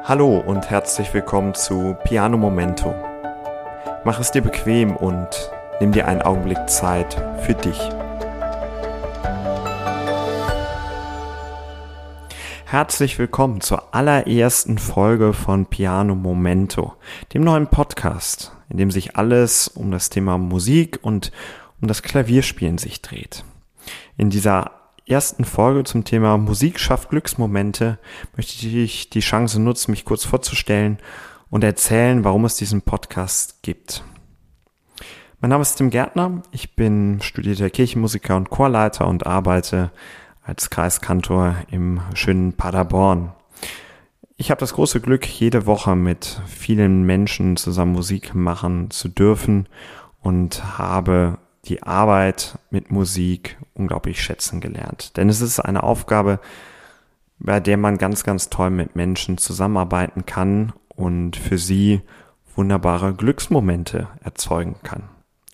Hallo und herzlich willkommen zu Piano Momento. Mach es dir bequem und nimm dir einen Augenblick Zeit für dich. Herzlich willkommen zur allerersten Folge von Piano Momento, dem neuen Podcast, in dem sich alles um das Thema Musik und um das Klavierspielen sich dreht. In dieser ersten Folge zum Thema Musik schafft Glücksmomente möchte ich die Chance nutzen, mich kurz vorzustellen und erzählen, warum es diesen Podcast gibt. Mein Name ist Tim Gärtner, ich bin studierter Kirchenmusiker und Chorleiter und arbeite als Kreiskantor im schönen Paderborn. Ich habe das große Glück, jede Woche mit vielen Menschen zusammen Musik machen zu dürfen und habe die Arbeit mit Musik unglaublich schätzen gelernt. Denn es ist eine Aufgabe, bei der man ganz, ganz toll mit Menschen zusammenarbeiten kann und für sie wunderbare Glücksmomente erzeugen kann.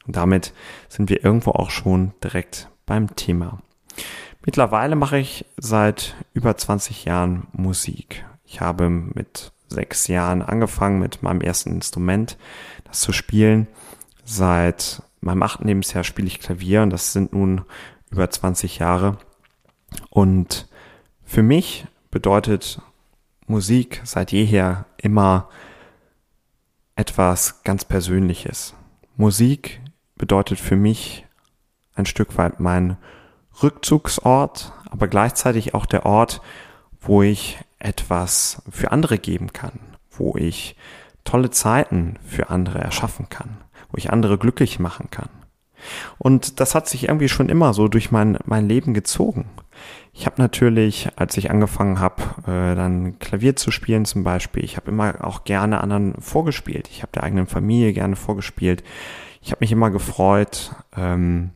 Und damit sind wir irgendwo auch schon direkt beim Thema. Mittlerweile mache ich seit über 20 Jahren Musik. Ich habe mit sechs Jahren angefangen mit meinem ersten Instrument, das zu spielen. Seit meinem achten Lebensjahr spiele ich Klavier und das sind nun über 20 Jahre. Und für mich bedeutet Musik seit jeher immer etwas ganz Persönliches. Musik bedeutet für mich ein Stück weit mein Rückzugsort, aber gleichzeitig auch der Ort, wo ich etwas für andere geben kann, wo ich tolle Zeiten für andere erschaffen kann wo ich andere glücklich machen kann. Und das hat sich irgendwie schon immer so durch mein, mein Leben gezogen. Ich habe natürlich, als ich angefangen habe, äh, dann Klavier zu spielen zum Beispiel, ich habe immer auch gerne anderen vorgespielt. Ich habe der eigenen Familie gerne vorgespielt. Ich habe mich immer gefreut, ähm,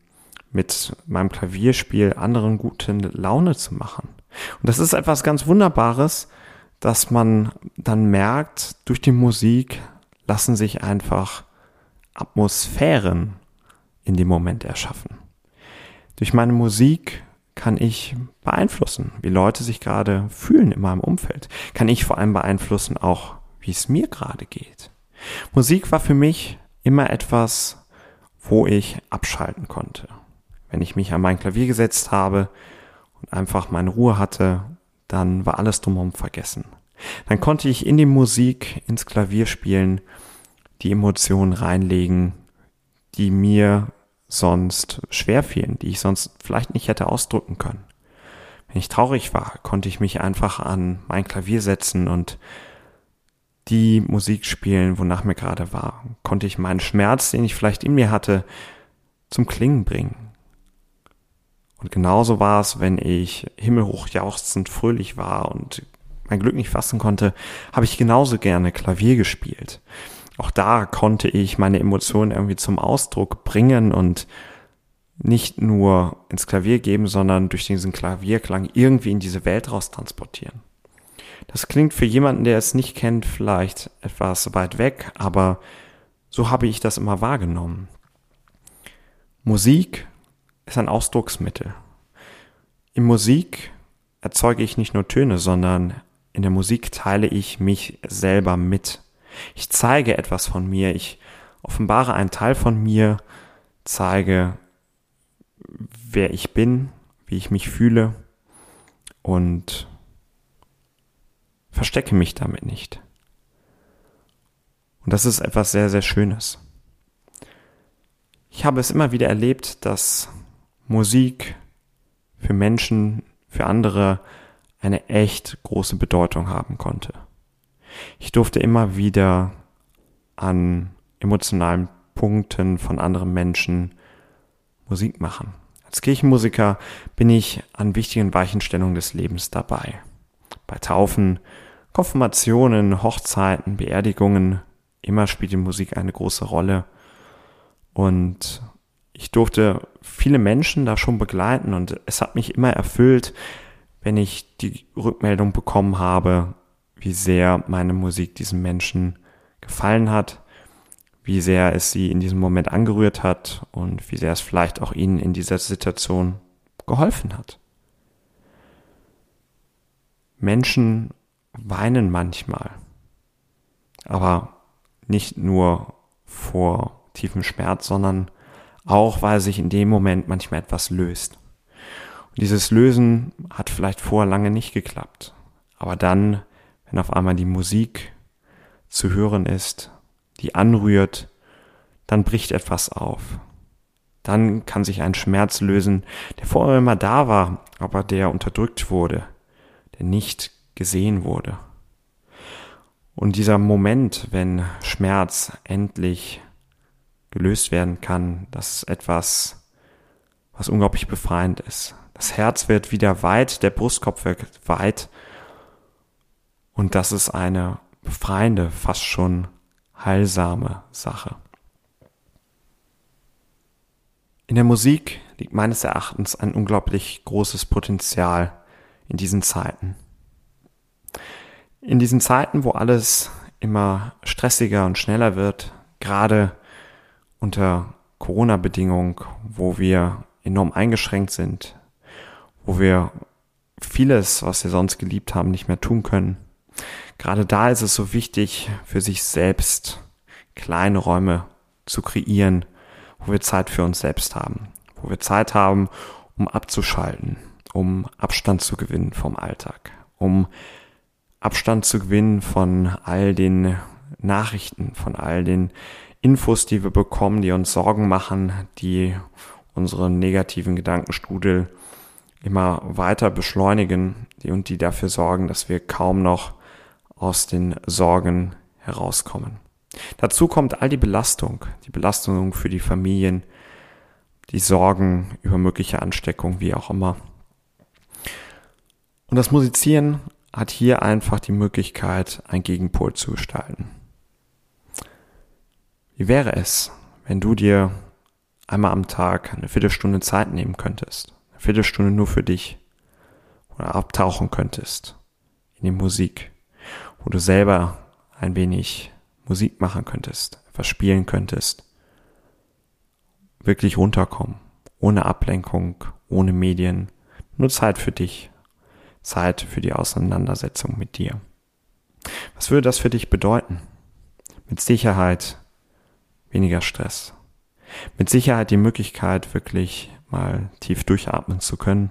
mit meinem Klavierspiel anderen gute Laune zu machen. Und das ist etwas ganz Wunderbares, dass man dann merkt, durch die Musik lassen sich einfach Atmosphären in dem Moment erschaffen. Durch meine Musik kann ich beeinflussen, wie Leute sich gerade fühlen in meinem Umfeld. Kann ich vor allem beeinflussen auch, wie es mir gerade geht. Musik war für mich immer etwas, wo ich abschalten konnte. Wenn ich mich an mein Klavier gesetzt habe und einfach meine Ruhe hatte, dann war alles drumherum vergessen. Dann konnte ich in die Musik, ins Klavier spielen die Emotionen reinlegen, die mir sonst schwer fielen, die ich sonst vielleicht nicht hätte ausdrücken können. Wenn ich traurig war, konnte ich mich einfach an mein Klavier setzen und die Musik spielen, wonach mir gerade war. Konnte ich meinen Schmerz, den ich vielleicht in mir hatte, zum Klingen bringen. Und genauso war es, wenn ich himmelhoch jauchzend fröhlich war und mein Glück nicht fassen konnte, habe ich genauso gerne Klavier gespielt auch da konnte ich meine Emotionen irgendwie zum Ausdruck bringen und nicht nur ins Klavier geben, sondern durch diesen Klavierklang irgendwie in diese Welt raus transportieren. Das klingt für jemanden, der es nicht kennt, vielleicht etwas weit weg, aber so habe ich das immer wahrgenommen. Musik ist ein Ausdrucksmittel. In Musik erzeuge ich nicht nur Töne, sondern in der Musik teile ich mich selber mit. Ich zeige etwas von mir, ich offenbare einen Teil von mir, zeige, wer ich bin, wie ich mich fühle und verstecke mich damit nicht. Und das ist etwas sehr, sehr Schönes. Ich habe es immer wieder erlebt, dass Musik für Menschen, für andere eine echt große Bedeutung haben konnte. Ich durfte immer wieder an emotionalen Punkten von anderen Menschen Musik machen. Als Kirchenmusiker bin ich an wichtigen Weichenstellungen des Lebens dabei. Bei Taufen, Konfirmationen, Hochzeiten, Beerdigungen, immer spielt die Musik eine große Rolle. Und ich durfte viele Menschen da schon begleiten und es hat mich immer erfüllt, wenn ich die Rückmeldung bekommen habe, wie sehr meine Musik diesen Menschen gefallen hat, wie sehr es sie in diesem Moment angerührt hat und wie sehr es vielleicht auch ihnen in dieser Situation geholfen hat. Menschen weinen manchmal. Aber nicht nur vor tiefem Schmerz, sondern auch, weil sich in dem Moment manchmal etwas löst. Und dieses Lösen hat vielleicht vorher lange nicht geklappt. Aber dann, wenn auf einmal die Musik zu hören ist, die anrührt, dann bricht etwas auf. Dann kann sich ein Schmerz lösen, der vorher immer da war, aber der unterdrückt wurde, der nicht gesehen wurde. Und dieser Moment, wenn Schmerz endlich gelöst werden kann, das ist etwas, was unglaublich befreiend ist. Das Herz wird wieder weit, der Brustkorb wird weit. Und das ist eine befreiende, fast schon heilsame Sache. In der Musik liegt meines Erachtens ein unglaublich großes Potenzial in diesen Zeiten. In diesen Zeiten, wo alles immer stressiger und schneller wird, gerade unter Corona-Bedingungen, wo wir enorm eingeschränkt sind, wo wir vieles, was wir sonst geliebt haben, nicht mehr tun können. Gerade da ist es so wichtig, für sich selbst kleine Räume zu kreieren, wo wir Zeit für uns selbst haben, wo wir Zeit haben, um abzuschalten, um Abstand zu gewinnen vom Alltag, um Abstand zu gewinnen von all den Nachrichten, von all den Infos, die wir bekommen, die uns Sorgen machen, die unseren negativen Gedankenstrudel immer weiter beschleunigen und die dafür sorgen, dass wir kaum noch aus den Sorgen herauskommen. Dazu kommt all die Belastung, die Belastung für die Familien, die Sorgen über mögliche Ansteckung, wie auch immer. Und das Musizieren hat hier einfach die Möglichkeit, ein Gegenpol zu gestalten. Wie wäre es, wenn du dir einmal am Tag eine Viertelstunde Zeit nehmen könntest, eine Viertelstunde nur für dich oder abtauchen könntest in die Musik, wo du selber ein wenig Musik machen könntest, etwas spielen könntest, wirklich runterkommen, ohne Ablenkung, ohne Medien, nur Zeit für dich, Zeit für die Auseinandersetzung mit dir. Was würde das für dich bedeuten? Mit Sicherheit weniger Stress. Mit Sicherheit die Möglichkeit, wirklich mal tief durchatmen zu können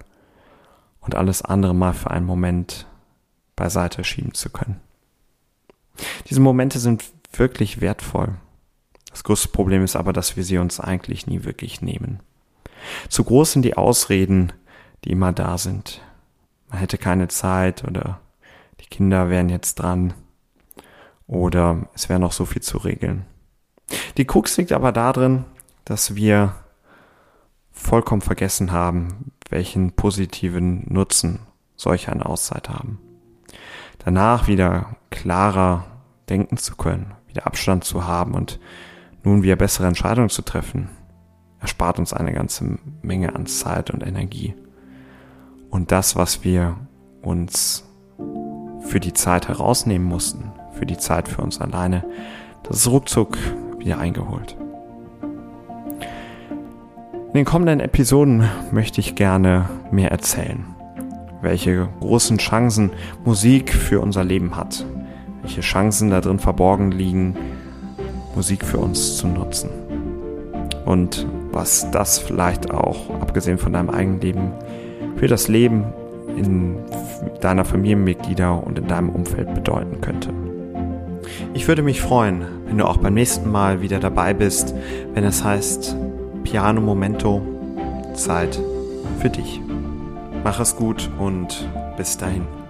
und alles andere mal für einen Moment beiseite schieben zu können. Diese Momente sind wirklich wertvoll. Das größte Problem ist aber, dass wir sie uns eigentlich nie wirklich nehmen. Zu groß sind die Ausreden, die immer da sind. Man hätte keine Zeit oder die Kinder wären jetzt dran oder es wäre noch so viel zu regeln. Die Krux liegt aber darin, dass wir vollkommen vergessen haben, welchen positiven Nutzen solch eine Auszeit haben. Danach wieder klarer denken zu können, wieder Abstand zu haben und nun wieder bessere Entscheidungen zu treffen, erspart uns eine ganze Menge an Zeit und Energie. Und das, was wir uns für die Zeit herausnehmen mussten, für die Zeit für uns alleine, das ist ruckzuck wieder eingeholt. In den kommenden Episoden möchte ich gerne mehr erzählen, welche großen Chancen Musik für unser Leben hat, welche Chancen da drin verborgen liegen, Musik für uns zu nutzen. Und was das vielleicht auch, abgesehen von deinem eigenen Leben, für das Leben in deiner Familienmitglieder und in deinem Umfeld bedeuten könnte. Ich würde mich freuen, wenn du auch beim nächsten Mal wieder dabei bist, wenn es heißt Piano Momento, Zeit für dich. Mach es gut und bis dahin.